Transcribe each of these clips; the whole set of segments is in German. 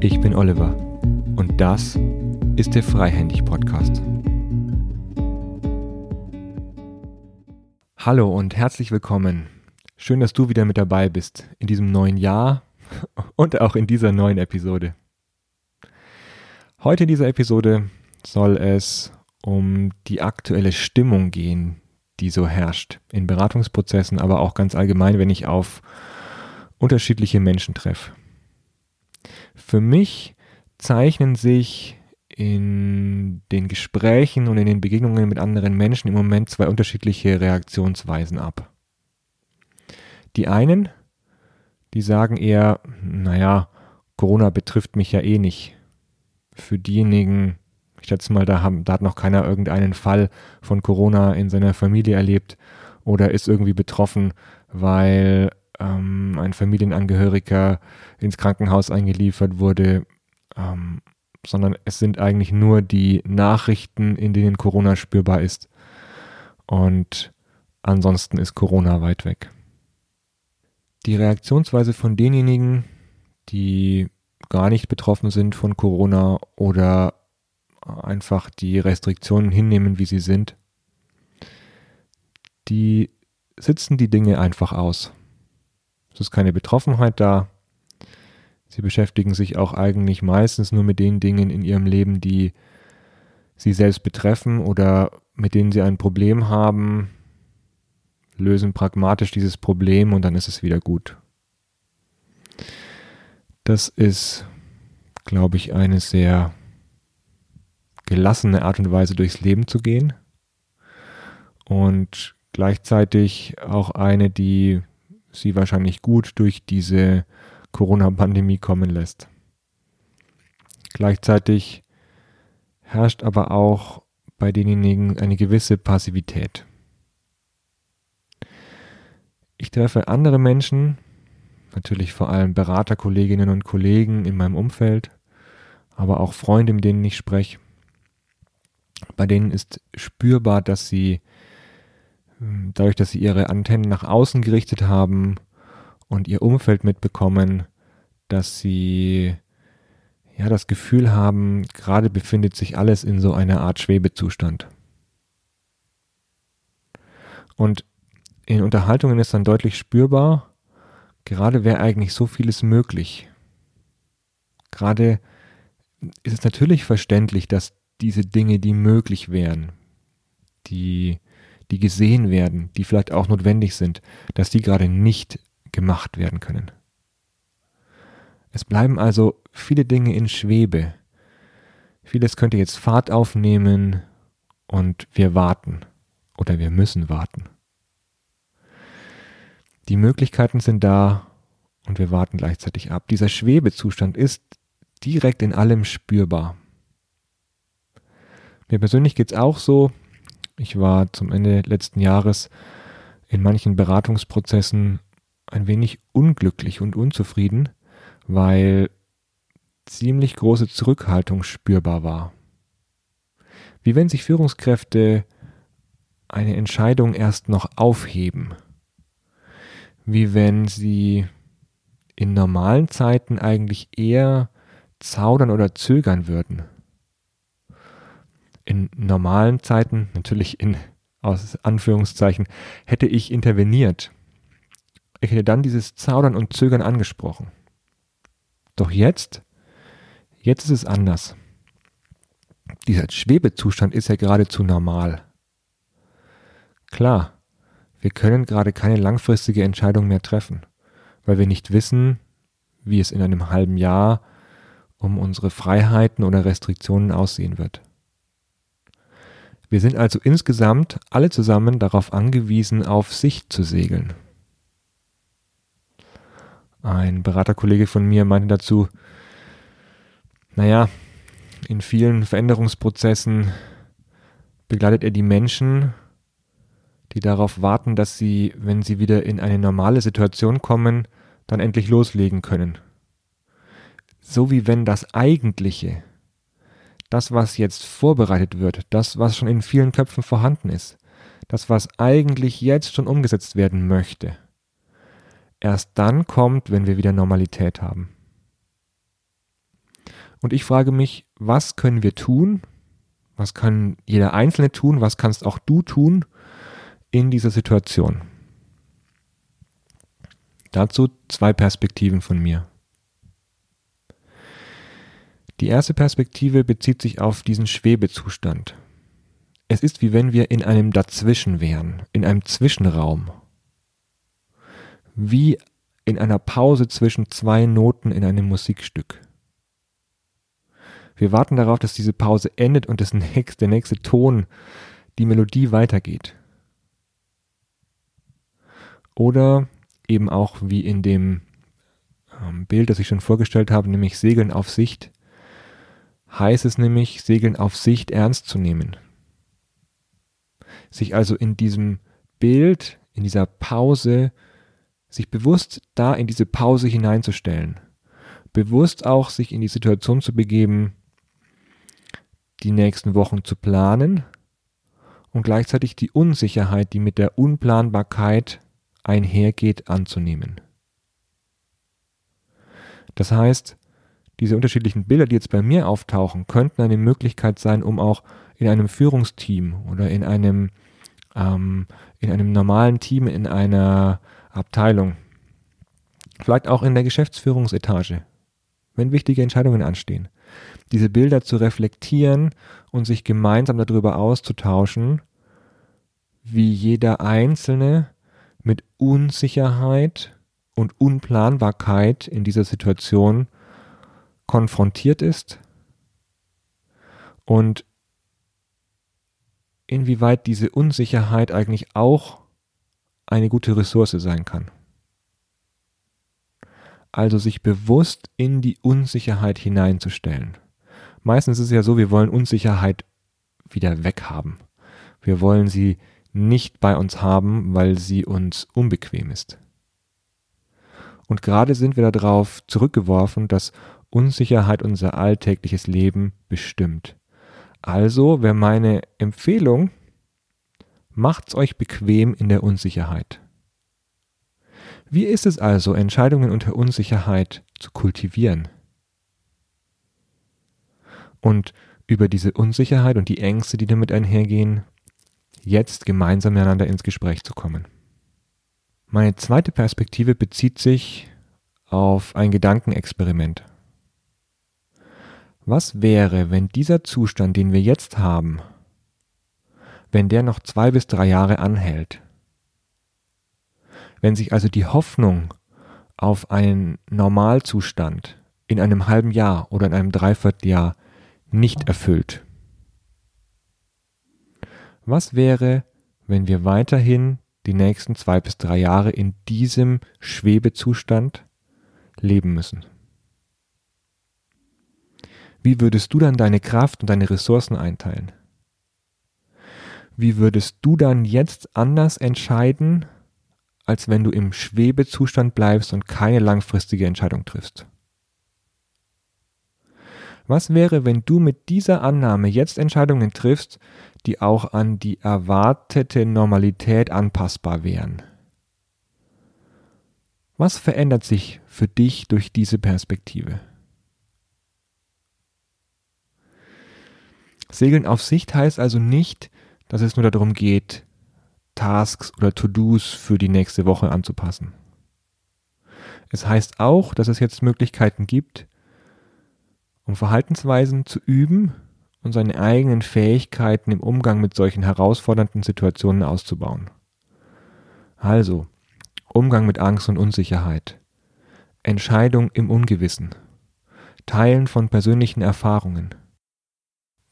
Ich bin Oliver und das ist der Freihändig Podcast. Hallo und herzlich willkommen. Schön, dass du wieder mit dabei bist in diesem neuen Jahr und auch in dieser neuen Episode. Heute in dieser Episode soll es um die aktuelle Stimmung gehen, die so herrscht in Beratungsprozessen, aber auch ganz allgemein, wenn ich auf unterschiedliche Menschen treffe. Für mich zeichnen sich in den Gesprächen und in den Begegnungen mit anderen Menschen im Moment zwei unterschiedliche Reaktionsweisen ab. Die einen, die sagen eher, naja, Corona betrifft mich ja eh nicht. Für diejenigen, ich schätze mal, da, haben, da hat noch keiner irgendeinen Fall von Corona in seiner Familie erlebt oder ist irgendwie betroffen, weil ähm, ein Familienangehöriger ins Krankenhaus eingeliefert wurde, ähm, sondern es sind eigentlich nur die Nachrichten, in denen Corona spürbar ist. Und ansonsten ist Corona weit weg. Die Reaktionsweise von denjenigen, die gar nicht betroffen sind von Corona oder einfach die Restriktionen hinnehmen, wie sie sind, die sitzen die Dinge einfach aus. Es ist keine Betroffenheit da. Sie beschäftigen sich auch eigentlich meistens nur mit den Dingen in ihrem Leben, die sie selbst betreffen oder mit denen sie ein Problem haben, lösen pragmatisch dieses Problem und dann ist es wieder gut. Das ist, glaube ich, eine sehr gelassene Art und Weise durchs Leben zu gehen und gleichzeitig auch eine, die sie wahrscheinlich gut durch diese Corona-Pandemie kommen lässt. Gleichzeitig herrscht aber auch bei denjenigen eine gewisse Passivität. Ich treffe andere Menschen, natürlich vor allem Beraterkolleginnen und Kollegen in meinem Umfeld, aber auch Freunde, mit denen ich spreche. Bei denen ist spürbar, dass sie dadurch, dass sie ihre Antennen nach außen gerichtet haben und ihr Umfeld mitbekommen, dass sie ja das Gefühl haben, gerade befindet sich alles in so einer Art Schwebezustand. Und in Unterhaltungen ist dann deutlich spürbar, gerade wäre eigentlich so vieles möglich. Gerade ist es natürlich verständlich, dass diese Dinge, die möglich wären, die die gesehen werden, die vielleicht auch notwendig sind, dass die gerade nicht gemacht werden können. Es bleiben also viele Dinge in Schwebe. Vieles könnte jetzt Fahrt aufnehmen und wir warten oder wir müssen warten. Die Möglichkeiten sind da und wir warten gleichzeitig ab. Dieser Schwebezustand ist direkt in allem spürbar. Mir persönlich geht es auch so, ich war zum Ende letzten Jahres in manchen Beratungsprozessen ein wenig unglücklich und unzufrieden, weil ziemlich große Zurückhaltung spürbar war. Wie wenn sich Führungskräfte eine Entscheidung erst noch aufheben. Wie wenn sie in normalen Zeiten eigentlich eher zaudern oder zögern würden in normalen Zeiten, natürlich in aus Anführungszeichen, hätte ich interveniert. Ich hätte dann dieses Zaudern und Zögern angesprochen. Doch jetzt, jetzt ist es anders. Dieser Schwebezustand ist ja geradezu normal. Klar, wir können gerade keine langfristige Entscheidung mehr treffen, weil wir nicht wissen, wie es in einem halben Jahr um unsere Freiheiten oder Restriktionen aussehen wird. Wir sind also insgesamt alle zusammen darauf angewiesen, auf Sicht zu segeln. Ein Beraterkollege von mir meinte dazu, naja, in vielen Veränderungsprozessen begleitet er die Menschen, die darauf warten, dass sie, wenn sie wieder in eine normale Situation kommen, dann endlich loslegen können. So wie wenn das Eigentliche, das, was jetzt vorbereitet wird, das, was schon in vielen Köpfen vorhanden ist, das, was eigentlich jetzt schon umgesetzt werden möchte, erst dann kommt, wenn wir wieder Normalität haben. Und ich frage mich, was können wir tun? Was kann jeder Einzelne tun? Was kannst auch du tun in dieser Situation? Dazu zwei Perspektiven von mir. Die erste Perspektive bezieht sich auf diesen Schwebezustand. Es ist wie wenn wir in einem Dazwischen wären, in einem Zwischenraum. Wie in einer Pause zwischen zwei Noten in einem Musikstück. Wir warten darauf, dass diese Pause endet und das nächste, der nächste Ton, die Melodie weitergeht. Oder eben auch wie in dem ähm, Bild, das ich schon vorgestellt habe, nämlich Segeln auf Sicht, heißt es nämlich, Segeln auf Sicht ernst zu nehmen. Sich also in diesem Bild, in dieser Pause, sich bewusst da in diese Pause hineinzustellen. Bewusst auch sich in die Situation zu begeben, die nächsten Wochen zu planen und gleichzeitig die Unsicherheit, die mit der Unplanbarkeit einhergeht, anzunehmen. Das heißt, diese unterschiedlichen Bilder, die jetzt bei mir auftauchen, könnten eine Möglichkeit sein, um auch in einem Führungsteam oder in einem, ähm, in einem normalen Team, in einer Abteilung, vielleicht auch in der Geschäftsführungsetage, wenn wichtige Entscheidungen anstehen, diese Bilder zu reflektieren und sich gemeinsam darüber auszutauschen, wie jeder Einzelne mit Unsicherheit und Unplanbarkeit in dieser Situation konfrontiert ist und inwieweit diese Unsicherheit eigentlich auch eine gute Ressource sein kann. Also sich bewusst in die Unsicherheit hineinzustellen. Meistens ist es ja so, wir wollen Unsicherheit wieder weghaben. Wir wollen sie nicht bei uns haben, weil sie uns unbequem ist. Und gerade sind wir darauf zurückgeworfen, dass Unsicherheit unser alltägliches Leben bestimmt. Also wäre meine Empfehlung, macht's euch bequem in der Unsicherheit. Wie ist es also, Entscheidungen unter Unsicherheit zu kultivieren? Und über diese Unsicherheit und die Ängste, die damit einhergehen, jetzt gemeinsam miteinander ins Gespräch zu kommen. Meine zweite Perspektive bezieht sich auf ein Gedankenexperiment. Was wäre, wenn dieser Zustand, den wir jetzt haben, wenn der noch zwei bis drei Jahre anhält? Wenn sich also die Hoffnung auf einen Normalzustand in einem halben Jahr oder in einem Dreivierteljahr nicht erfüllt? Was wäre, wenn wir weiterhin die nächsten zwei bis drei Jahre in diesem Schwebezustand leben müssen? Wie würdest du dann deine Kraft und deine Ressourcen einteilen? Wie würdest du dann jetzt anders entscheiden, als wenn du im Schwebezustand bleibst und keine langfristige Entscheidung triffst? Was wäre, wenn du mit dieser Annahme jetzt Entscheidungen triffst, die auch an die erwartete Normalität anpassbar wären? Was verändert sich für dich durch diese Perspektive? Segeln auf Sicht heißt also nicht, dass es nur darum geht, Tasks oder To-Dos für die nächste Woche anzupassen. Es heißt auch, dass es jetzt Möglichkeiten gibt, um Verhaltensweisen zu üben und seine eigenen Fähigkeiten im Umgang mit solchen herausfordernden Situationen auszubauen. Also, Umgang mit Angst und Unsicherheit, Entscheidung im Ungewissen, Teilen von persönlichen Erfahrungen,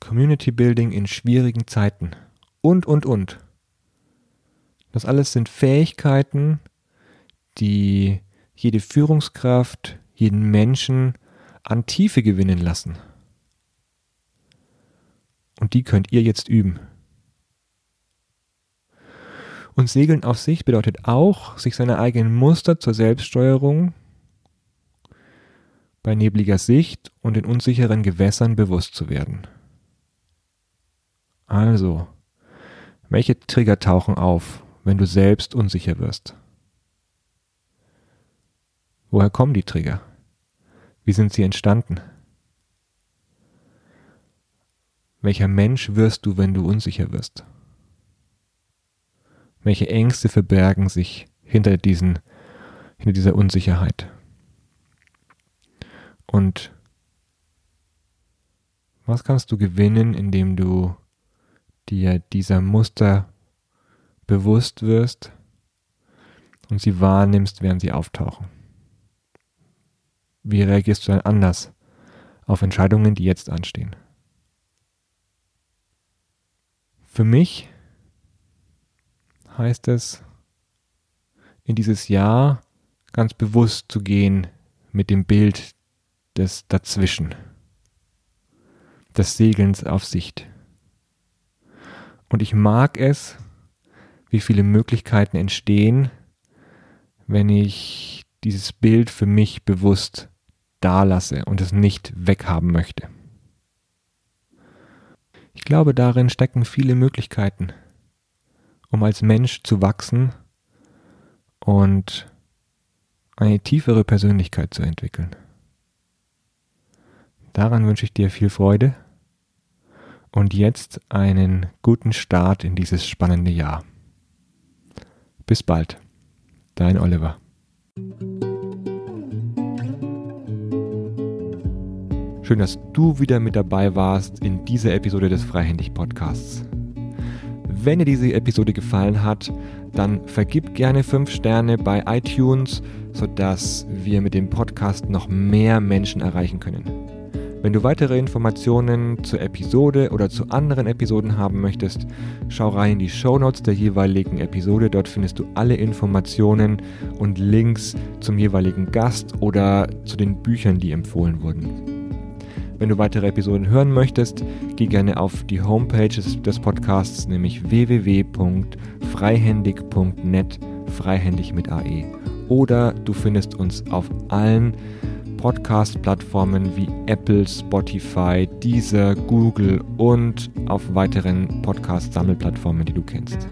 Community Building in schwierigen Zeiten und, und, und. Das alles sind Fähigkeiten, die jede Führungskraft, jeden Menschen an Tiefe gewinnen lassen. Und die könnt ihr jetzt üben. Und Segeln auf sich bedeutet auch, sich seiner eigenen Muster zur Selbststeuerung bei nebliger Sicht und in unsicheren Gewässern bewusst zu werden. Also, welche Trigger tauchen auf, wenn du selbst unsicher wirst? Woher kommen die Trigger? Wie sind sie entstanden? Welcher Mensch wirst du, wenn du unsicher wirst? Welche Ängste verbergen sich hinter, diesen, hinter dieser Unsicherheit? Und was kannst du gewinnen, indem du dir dieser Muster bewusst wirst und sie wahrnimmst, während sie auftauchen? Wie reagierst du dann anders auf Entscheidungen, die jetzt anstehen? Für mich heißt es, in dieses Jahr ganz bewusst zu gehen mit dem Bild des Dazwischen, des Segelns auf Sicht. Und ich mag es, wie viele Möglichkeiten entstehen, wenn ich dieses Bild für mich bewusst dalasse und es nicht weghaben möchte. Ich glaube, darin stecken viele Möglichkeiten, um als Mensch zu wachsen und eine tiefere Persönlichkeit zu entwickeln. Daran wünsche ich dir viel Freude und jetzt einen guten Start in dieses spannende Jahr. Bis bald, dein Oliver. Schön, dass du wieder mit dabei warst in dieser Episode des Freihändig Podcasts. Wenn dir diese Episode gefallen hat, dann vergib gerne 5 Sterne bei iTunes, sodass wir mit dem Podcast noch mehr Menschen erreichen können. Wenn du weitere Informationen zur Episode oder zu anderen Episoden haben möchtest, schau rein in die Show Notes der jeweiligen Episode. Dort findest du alle Informationen und Links zum jeweiligen Gast oder zu den Büchern, die empfohlen wurden. Wenn du weitere Episoden hören möchtest, geh gerne auf die Homepage des Podcasts, nämlich www.freihändig.net, freihändig mit AE. Oder du findest uns auf allen Podcast-Plattformen wie Apple, Spotify, Deezer, Google und auf weiteren Podcast-Sammelplattformen, die du kennst.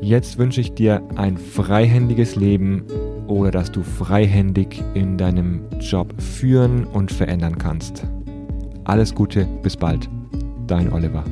Jetzt wünsche ich dir ein freihändiges Leben oder dass du freihändig in deinem Job führen und verändern kannst. Alles Gute, bis bald. Dein Oliver.